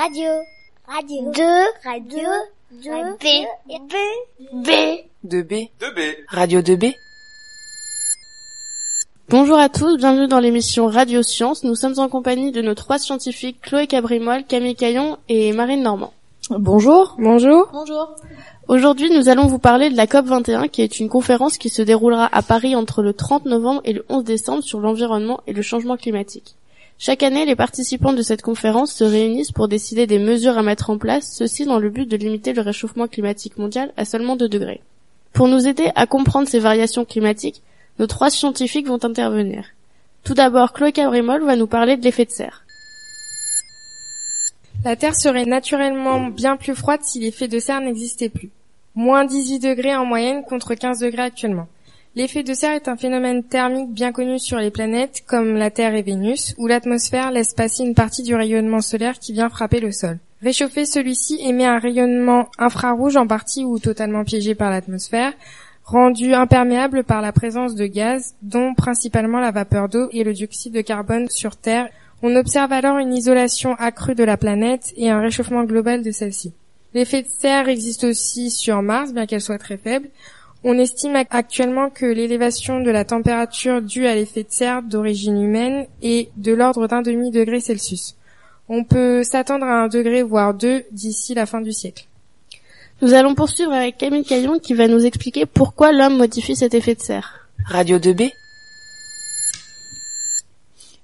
Radio. Radio. 2. Radio. 2. B. B. B. 2B. 2B. Radio 2B. Bonjour à tous, bienvenue dans l'émission Radio Science. Nous sommes en compagnie de nos trois scientifiques Chloé Cabrimol, Camille Caillon et Marine Normand. Bonjour. Bonjour. Bonjour. Aujourd'hui, nous allons vous parler de la COP21, qui est une conférence qui se déroulera à Paris entre le 30 novembre et le 11 décembre sur l'environnement et le changement climatique. Chaque année, les participants de cette conférence se réunissent pour décider des mesures à mettre en place, ceci dans le but de limiter le réchauffement climatique mondial à seulement 2 degrés. Pour nous aider à comprendre ces variations climatiques, nos trois scientifiques vont intervenir. Tout d'abord, Chloé Cabrimol va nous parler de l'effet de serre. La Terre serait naturellement bien plus froide si l'effet de serre n'existait plus. Moins 18 degrés en moyenne contre 15 degrés actuellement. L'effet de serre est un phénomène thermique bien connu sur les planètes comme la Terre et Vénus, où l'atmosphère laisse passer une partie du rayonnement solaire qui vient frapper le sol. Réchauffé, celui-ci émet un rayonnement infrarouge en partie ou totalement piégé par l'atmosphère, rendu imperméable par la présence de gaz, dont principalement la vapeur d'eau et le dioxyde de carbone sur Terre. On observe alors une isolation accrue de la planète et un réchauffement global de celle-ci. L'effet de serre existe aussi sur Mars, bien qu'elle soit très faible. On estime actuellement que l'élévation de la température due à l'effet de serre d'origine humaine est de l'ordre d'un demi degré Celsius. On peut s'attendre à un degré voire deux d'ici la fin du siècle. Nous allons poursuivre avec Camille Caillon qui va nous expliquer pourquoi l'homme modifie cet effet de serre. Radio 2B.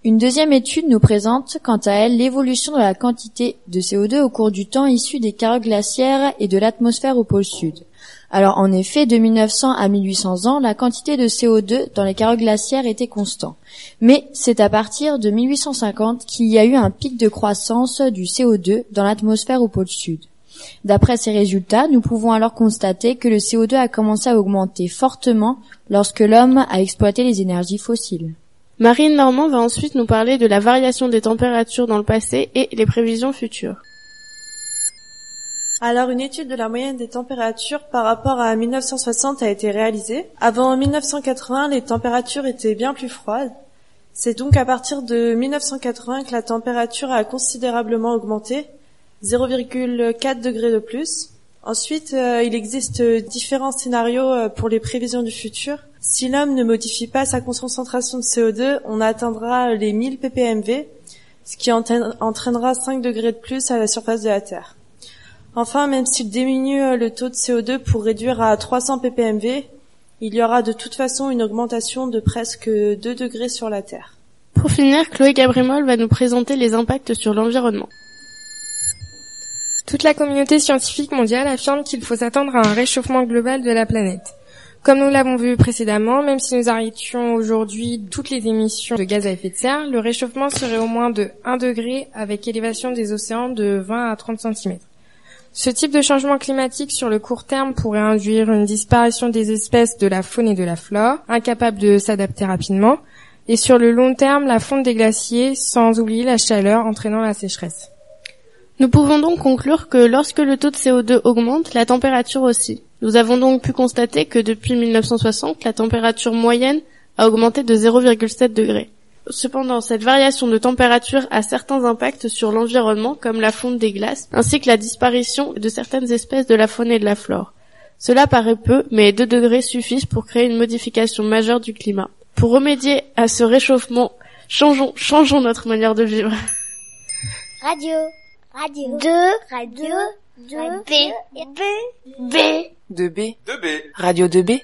Une deuxième étude nous présente, quant à elle, l'évolution de la quantité de CO2 au cours du temps issue des carottes glaciaires et de l'atmosphère au pôle sud. Alors en effet, de 1900 à 1800 ans, la quantité de CO2 dans les carottes glaciaires était constante. Mais c'est à partir de 1850 qu'il y a eu un pic de croissance du CO2 dans l'atmosphère au pôle sud. D'après ces résultats, nous pouvons alors constater que le CO2 a commencé à augmenter fortement lorsque l'homme a exploité les énergies fossiles. Marine Normand va ensuite nous parler de la variation des températures dans le passé et les prévisions futures. Alors une étude de la moyenne des températures par rapport à 1960 a été réalisée. Avant 1980, les températures étaient bien plus froides. C'est donc à partir de 1980 que la température a considérablement augmenté, 0,4 degrés de plus. Ensuite, euh, il existe différents scénarios euh, pour les prévisions du futur. Si l'homme ne modifie pas sa concentration de CO2, on atteindra les 1000 ppmv, ce qui entraînera 5 degrés de plus à la surface de la Terre. Enfin, même s'il diminue le taux de CO2 pour réduire à 300 ppmv, il y aura de toute façon une augmentation de presque 2 degrés sur la Terre. Pour finir, Chloé Gabrimol va nous présenter les impacts sur l'environnement. Toute la communauté scientifique mondiale affirme qu'il faut s'attendre à un réchauffement global de la planète. Comme nous l'avons vu précédemment, même si nous arrêtions aujourd'hui toutes les émissions de gaz à effet de serre, le réchauffement serait au moins de 1 degré avec élévation des océans de 20 à 30 cm. Ce type de changement climatique sur le court terme pourrait induire une disparition des espèces de la faune et de la flore, incapables de s'adapter rapidement, et sur le long terme la fonte des glaciers, sans oublier la chaleur entraînant la sécheresse. Nous pouvons donc conclure que lorsque le taux de CO2 augmente, la température aussi. Nous avons donc pu constater que depuis 1960, la température moyenne a augmenté de 0,7 degrés. Cependant, cette variation de température a certains impacts sur l'environnement, comme la fonte des glaces, ainsi que la disparition de certaines espèces de la faune et de la flore. Cela paraît peu, mais 2 degrés suffisent pour créer une modification majeure du climat. Pour remédier à ce réchauffement, changeons, changeons notre manière de vivre. Radio. Radio. 2. Radio. 2. B. B. B. 2B. 2B. Radio 2B.